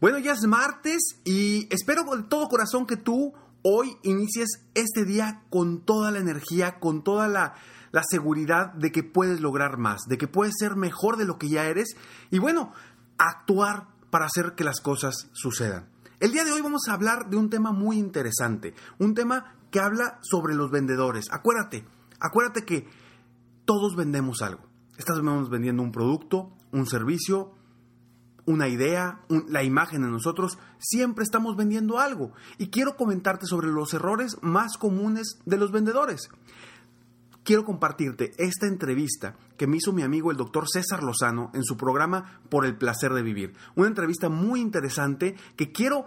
Bueno, ya es martes y espero de todo corazón que tú hoy inicies este día con toda la energía, con toda la, la seguridad de que puedes lograr más, de que puedes ser mejor de lo que ya eres y bueno, actuar para hacer que las cosas sucedan. El día de hoy vamos a hablar de un tema muy interesante, un tema que habla sobre los vendedores. Acuérdate, acuérdate que todos vendemos algo. Estamos vendiendo un producto, un servicio, una idea, la imagen de nosotros. Siempre estamos vendiendo algo. Y quiero comentarte sobre los errores más comunes de los vendedores. Quiero compartirte esta entrevista que me hizo mi amigo el doctor César Lozano en su programa Por el placer de vivir. Una entrevista muy interesante que quiero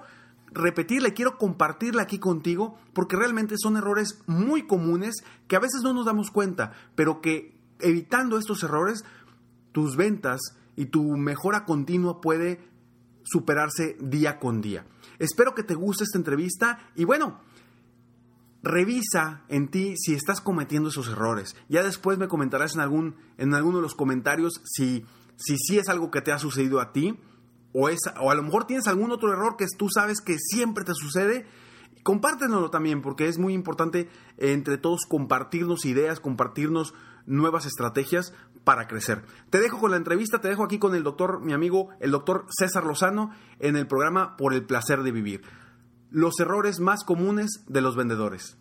repetirla y quiero compartirla aquí contigo porque realmente son errores muy comunes que a veces no nos damos cuenta, pero que evitando estos errores, tus ventas y tu mejora continua puede superarse día con día. Espero que te guste esta entrevista y bueno, revisa en ti si estás cometiendo esos errores. Ya después me comentarás en algún en alguno de los comentarios si si sí es algo que te ha sucedido a ti o, es, o a lo mejor tienes algún otro error que tú sabes que siempre te sucede. Compártenoslo también porque es muy importante entre todos compartirnos ideas, compartirnos nuevas estrategias para crecer. Te dejo con la entrevista, te dejo aquí con el doctor, mi amigo, el doctor César Lozano, en el programa Por el placer de vivir. Los errores más comunes de los vendedores.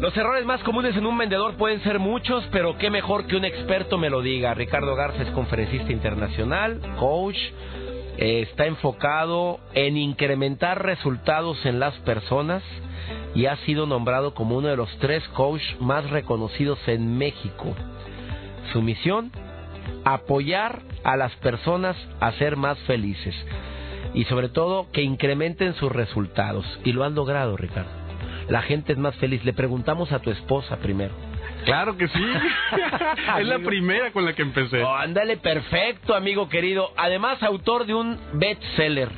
Los errores más comunes en un vendedor pueden ser muchos, pero qué mejor que un experto me lo diga. Ricardo Garza es conferencista internacional, coach, está enfocado en incrementar resultados en las personas y ha sido nombrado como uno de los tres coaches más reconocidos en México. Su misión, apoyar a las personas a ser más felices y sobre todo que incrementen sus resultados. Y lo han logrado, Ricardo la gente es más feliz. Le preguntamos a tu esposa primero. Claro que sí. es la primera con la que empecé. Oh, ándale, perfecto, amigo querido. Además, autor de un bestseller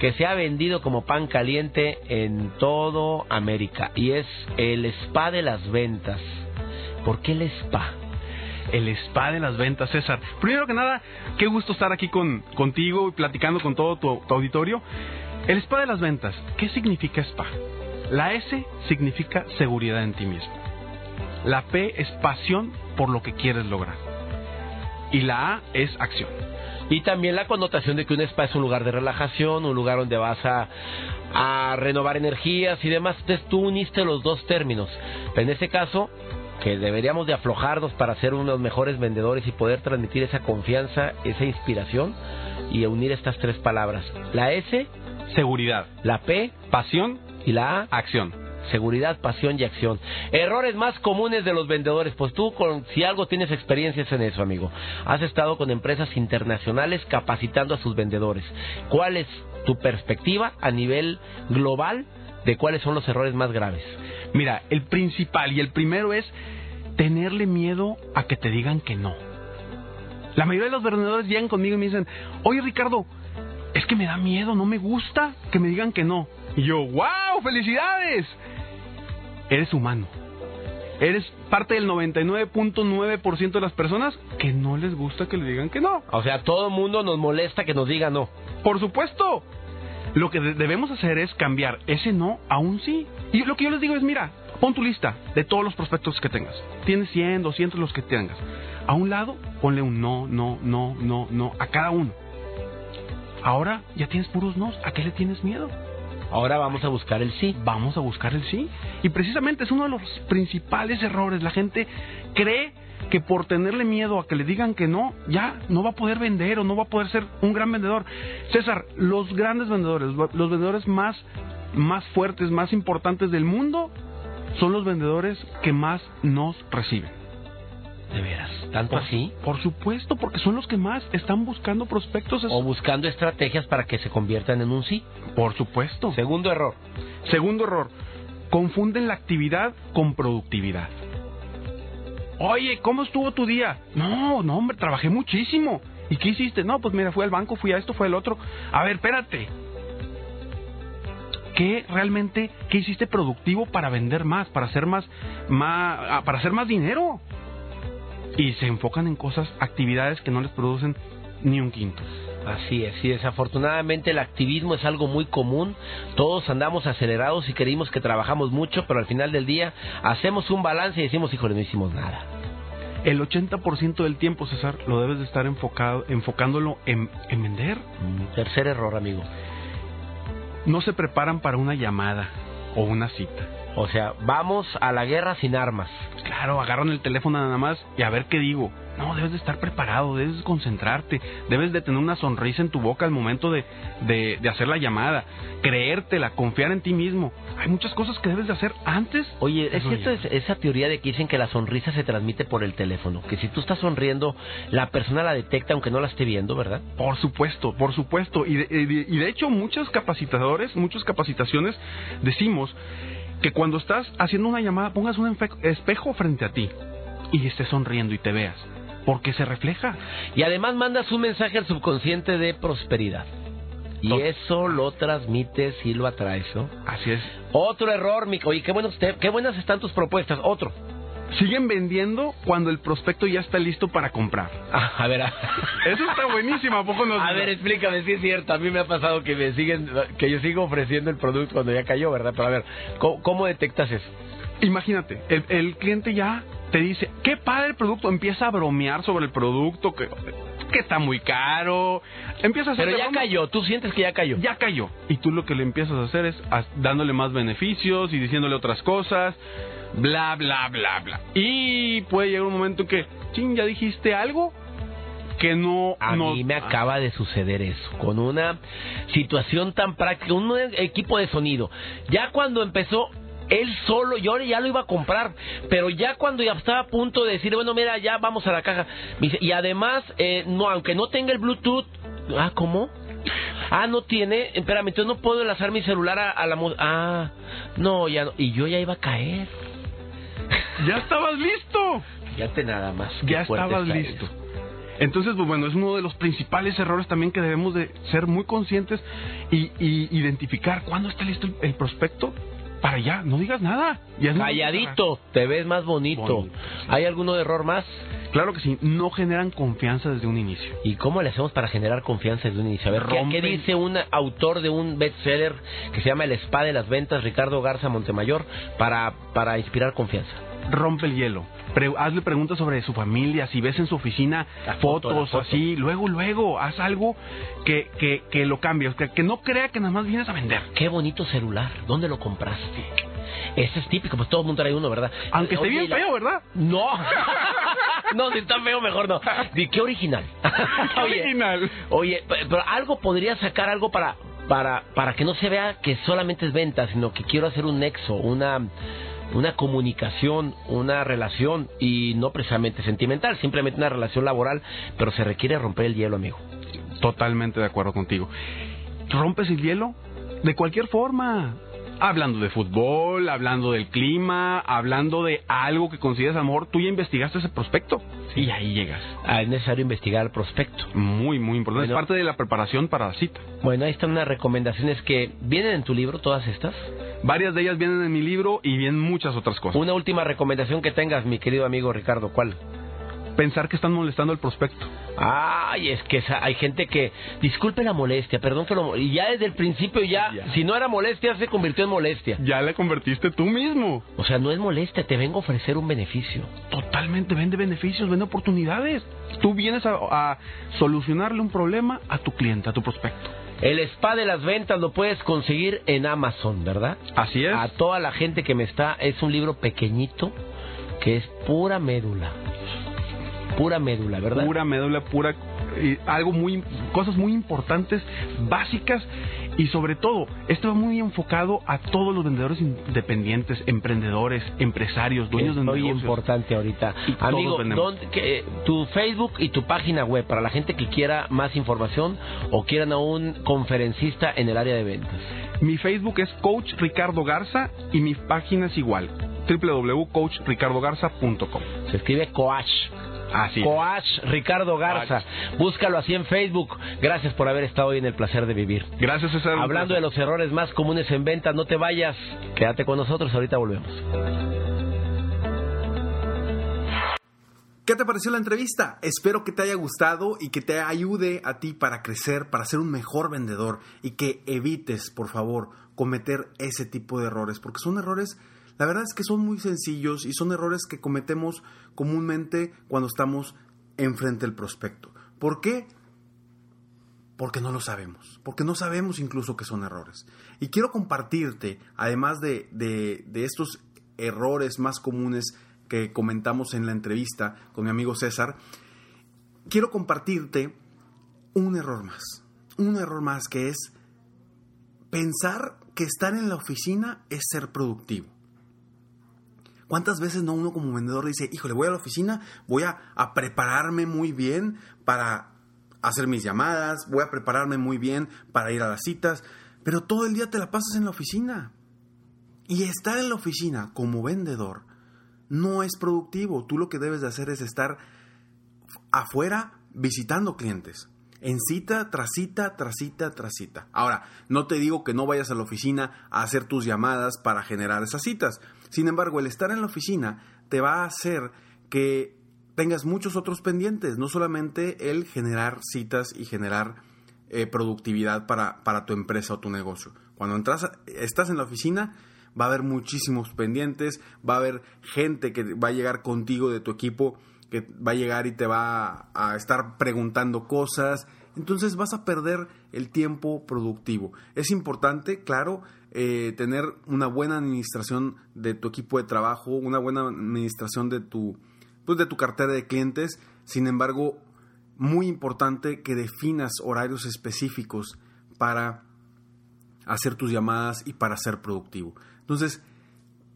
que se ha vendido como pan caliente en todo América y es el spa de las ventas. ¿Por qué el spa? El spa de las ventas, César. Primero que nada, qué gusto estar aquí con, contigo y platicando con todo tu auditorio. El spa de las ventas, ¿qué significa spa? La S significa seguridad en ti mismo. La P es pasión por lo que quieres lograr. Y la A es acción. Y también la connotación de que un spa es un lugar de relajación, un lugar donde vas a, a renovar energías y demás. Entonces tú uniste los dos términos. En este caso, que deberíamos de aflojarnos para ser unos mejores vendedores y poder transmitir esa confianza, esa inspiración y unir estas tres palabras. La S, seguridad. La P, pasión y la A, acción. Seguridad, pasión y acción. Errores más comunes de los vendedores. Pues tú, con, si algo tienes experiencias en eso, amigo. Has estado con empresas internacionales capacitando a sus vendedores. ¿Cuál es tu perspectiva a nivel global de cuáles son los errores más graves? Mira, el principal y el primero es tenerle miedo a que te digan que no. La mayoría de los vendedores llegan conmigo y me dicen, oye Ricardo, es que me da miedo, no me gusta que me digan que no. Y yo, wow, felicidades. Eres humano. Eres parte del 99.9% de las personas que no les gusta que le digan que no. O sea, todo el mundo nos molesta que nos diga no. Por supuesto. Lo que de- debemos hacer es cambiar ese no a un sí. Y lo que yo les digo es, mira, pon tu lista de todos los prospectos que tengas. Tienes 100, 200 los que tengas. A un lado, ponle un no, no, no, no, no a cada uno. Ahora ya tienes puros nos. ¿A qué le tienes miedo? Ahora vamos a buscar el sí. Vamos a buscar el sí. Y precisamente es uno de los principales errores. La gente cree que por tenerle miedo a que le digan que no, ya no va a poder vender o no va a poder ser un gran vendedor. César, los grandes vendedores, los vendedores más, más fuertes, más importantes del mundo, son los vendedores que más nos reciben. De veras, tanto así. Por supuesto, porque son los que más están buscando prospectos. O buscando estrategias para que se conviertan en un sí. Por supuesto. Segundo error. Segundo error, confunden la actividad con productividad. Oye, ¿cómo estuvo tu día? No, no, hombre, trabajé muchísimo. ¿Y qué hiciste? No, pues mira, fui al banco, fui a esto, fui al otro. A ver, espérate. ¿Qué realmente, qué hiciste productivo para vender más, para hacer más, más, ah, para hacer más dinero? Y se enfocan en cosas, actividades que no les producen ni un quinto. Así es, y desafortunadamente el activismo es algo muy común. Todos andamos acelerados y queremos que trabajamos mucho, pero al final del día hacemos un balance y decimos, híjole, no hicimos nada. El 80% del tiempo, César, lo debes de estar enfocado, enfocándolo en, en vender. Mm, Tercer error, amigo. No se preparan para una llamada o una cita. O sea, vamos a la guerra sin armas. Claro, agarran el teléfono nada más y a ver qué digo. No, debes de estar preparado, debes de concentrarte, debes de tener una sonrisa en tu boca al momento de, de, de hacer la llamada, creértela, confiar en ti mismo. Hay muchas cosas que debes de hacer antes. Oye, es cierto es- esa teoría de que dicen que la sonrisa se transmite por el teléfono, que si tú estás sonriendo, la persona la detecta aunque no la esté viendo, ¿verdad? Por supuesto, por supuesto. Y de, y de- y de hecho, muchos capacitadores, muchas capacitaciones decimos que cuando estás haciendo una llamada pongas un espejo frente a ti y estés sonriendo y te veas. Porque se refleja. Y además mandas un mensaje al subconsciente de prosperidad. Y Tot- eso lo transmites y lo atraes, ¿no? Así es. Otro error, mi... Oye, qué, buenos te- qué buenas están tus propuestas. Otro. Siguen vendiendo cuando el prospecto ya está listo para comprar. Ah, a ver, a... Eso está buenísimo, ¿a poco no? a ver, explícame si es cierto. A mí me ha pasado que me siguen, que yo sigo ofreciendo el producto cuando ya cayó, ¿verdad? Pero a ver, ¿cómo, cómo detectas eso? Imagínate, el, el cliente ya te dice, qué padre el producto, empieza a bromear sobre el producto, que, que está muy caro, empieza a hacer Pero ya cayó, tú sientes que ya cayó. ya cayó. Y tú lo que le empiezas a hacer es dándole más beneficios y diciéndole otras cosas, bla, bla, bla, bla. Y puede llegar un momento en que, ching, ya dijiste algo que no... A no- mí me acaba de suceder eso, con una situación tan práctica, un equipo de sonido. Ya cuando empezó él solo, yo ya lo iba a comprar, pero ya cuando ya estaba a punto de decir, bueno, mira, ya vamos a la caja. Y además, eh, no, aunque no tenga el Bluetooth, ah, ¿cómo? Ah, no tiene, espérame, entonces no puedo enlazar mi celular a, a la... Ah, no, ya no, y yo ya iba a caer. Ya estabas listo. Fíjate nada más. ya estabas listo. Entonces, pues bueno, es uno de los principales errores también que debemos de ser muy conscientes y, y identificar cuándo está listo el, el prospecto para ya, no digas nada. Ya Calladito, te ves más bonito. Bonito. ¿Hay alguno error más? Claro que sí, no generan confianza desde un inicio. ¿Y cómo le hacemos para generar confianza desde un inicio? A ver, ¿qué, qué dice un autor de un bestseller que se llama El Spa de las Ventas, Ricardo Garza Montemayor, para, para inspirar confianza? Rompe el hielo. Pre- hazle preguntas sobre su familia, si ves en su oficina La fotos foto. así, luego, luego, haz algo que, que, que lo cambie, que, que no crea que nada más vienes a vender. Qué bonito celular, ¿dónde lo compraste? Ese es típico, pues todo el mundo trae uno, ¿verdad? Aunque esté Oye, bien la- feo, ¿verdad? No, no, si está feo, mejor no. Qué original. Qué original. Oye, pe- pero algo podría sacar algo para, para, para que no se vea que solamente es venta, sino que quiero hacer un nexo, una, una comunicación, una relación y no precisamente sentimental, simplemente una relación laboral, pero se requiere romper el hielo, amigo. Totalmente de acuerdo contigo. Rompes el hielo de cualquier forma. Hablando de fútbol, hablando del clima, hablando de algo que consideras amor, tú ya investigaste ese prospecto y ahí llegas. Ah, es necesario investigar el prospecto. Muy, muy importante. Bueno. es parte de la preparación para la cita. Bueno, ahí están unas recomendaciones que vienen en tu libro, todas estas. Varias de ellas vienen en mi libro y vienen muchas otras cosas. Una última recomendación que tengas, mi querido amigo Ricardo, ¿cuál? Pensar que están molestando al prospecto. Ay, es que esa- hay gente que, disculpe la molestia, perdón que lo... Y ya desde el principio ya, Ya. si no era molestia, se convirtió en molestia. Ya la convertiste tú mismo. O sea, no es molestia, te vengo a ofrecer un beneficio. Totalmente, vende beneficios, vende oportunidades. Tú vienes a, a solucionarle un problema a tu cliente, a tu prospecto. El spa de las ventas lo puedes conseguir en Amazon, ¿verdad? Así es. A toda la gente que me está, es un libro pequeñito que es pura médula. Pura médula, ¿verdad? Pura médula, pura y algo muy cosas muy importantes, básicas y sobre todo, esto va muy enfocado a todos los vendedores independientes, emprendedores, empresarios, dueños de muy negocios. importante ahorita. Y Amigo. ¿dónde- tu Facebook y tu página web para la gente que quiera más información o quieran a un conferencista en el área de ventas. Mi Facebook es Coach Ricardo Garza y mi página es igual, www.coachricardogarza.com. Se escribe Coach. Así es. Coach Ricardo Garza. Búscalo así en Facebook. Gracias por haber estado hoy en el placer de vivir. Gracias, César. Hablando de los errores más comunes en ventas, no te vayas. Quédate con nosotros, ahorita volvemos. ¿Qué te pareció la entrevista? Espero que te haya gustado y que te ayude a ti para crecer, para ser un mejor vendedor y que evites, por favor, cometer ese tipo de errores, porque son errores, la verdad es que son muy sencillos y son errores que cometemos comúnmente cuando estamos enfrente del prospecto. ¿Por qué? Porque no lo sabemos, porque no sabemos incluso que son errores. Y quiero compartirte, además de, de- de estos errores más comunes que comentamos en la entrevista con mi amigo César, quiero compartirte un error más. Un error más que es pensar que estar en la oficina es ser productivo. ¿Cuántas veces no uno como vendedor dice, híjole, voy a la oficina, voy a, a prepararme muy bien para hacer mis llamadas, voy a prepararme muy bien para ir a las citas, pero todo el día te la pasas en la oficina. Y estar en la oficina como vendedor no es productivo. Tú lo que debes de hacer es estar afuera visitando clientes. En cita tras cita, tras cita, tras cita. Ahora, no te digo que no vayas a la oficina a hacer tus llamadas para generar esas citas. Sin embargo, el estar en la oficina te va a hacer que tengas muchos otros pendientes, no solamente el generar citas y generar eh, productividad para, para tu empresa o tu negocio. Cuando entras, estás en la oficina, va a haber muchísimos pendientes, va a haber gente que va a llegar contigo de tu equipo, que va a llegar y te va a, estar preguntando cosas. Entonces vas a perder el tiempo productivo. Es importante, claro, eh, tener una buena administración de tu equipo de trabajo, una buena administración de tu, pues, de tu cartera de clientes. Sin embargo, muy importante que definas horarios específicos para hacer tus llamadas y para ser productivo. Entonces,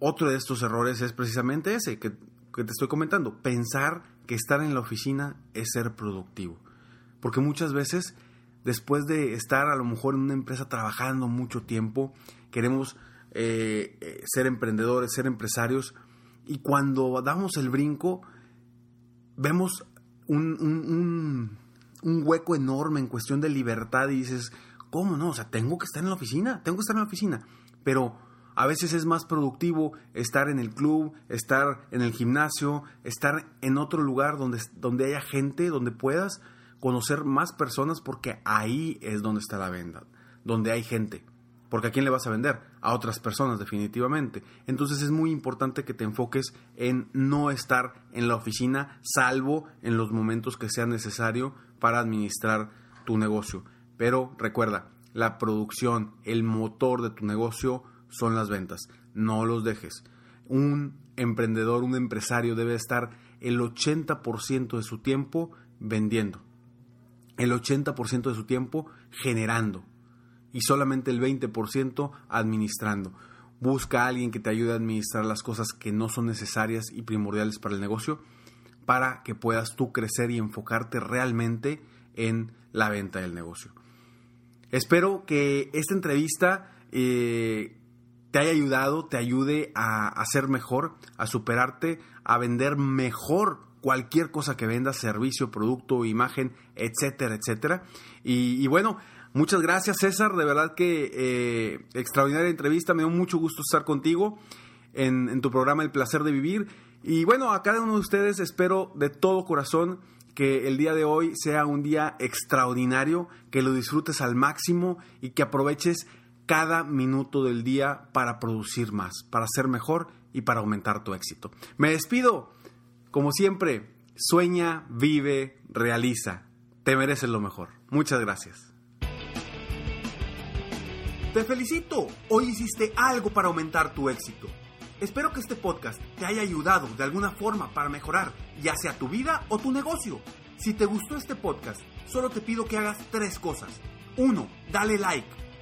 otro de estos errores es precisamente ese que, que te estoy comentando, pensar que estar en la oficina es ser productivo. Porque muchas veces, después de estar a lo mejor en una empresa trabajando mucho tiempo, queremos eh, eh, ser emprendedores, ser empresarios, y cuando damos el brinco, vemos un, un- un- un hueco enorme en cuestión de libertad y dices, ¿cómo no? O sea, tengo que estar en la oficina, tengo que estar en la oficina. Pero a veces es más productivo estar en el club, estar en el gimnasio, estar en otro lugar donde, donde haya gente, donde puedas conocer más personas porque ahí es donde está la venta, donde hay gente. Porque a quién le vas a vender? A otras personas, definitivamente. Entonces es muy importante que te enfoques en no estar en la oficina, salvo en los momentos que sea necesario para administrar tu negocio. Pero recuerda, la producción, el motor de tu negocio son las ventas. No los dejes. Un emprendedor, un empresario debe estar el 80% de su tiempo vendiendo. El 80% de su tiempo generando y solamente el 20% administrando. Busca a alguien que te ayude a administrar las cosas que no son necesarias y primordiales para el negocio para que puedas tú crecer y enfocarte realmente en la venta del negocio. Espero que esta entrevista eh, te haya ayudado, te ayude a, a ser mejor, a superarte, a vender mejor cualquier cosa que vendas, servicio, producto, imagen, etcétera, etcétera. Y, bueno, muchas gracias César, de verdad que eh, extraordinaria entrevista, me dio mucho gusto estar contigo en tu programa El Placer de Vivir. Y bueno, a cada uno de ustedes espero de todo corazón que el día de hoy sea un día extraordinario, que lo disfrutes al máximo y que aproveches cada minuto del día para producir más, para ser mejor y para aumentar tu éxito. Me despido, como siempre, sueña, vive, realiza. Te mereces lo mejor. Muchas gracias. Te felicito, hoy hiciste algo para aumentar tu éxito. Espero que este podcast te haya ayudado de alguna forma para mejorar ya sea tu vida o tu negocio. Si te gustó este podcast, solo te pido que hagas tres cosas. 1. Dale like.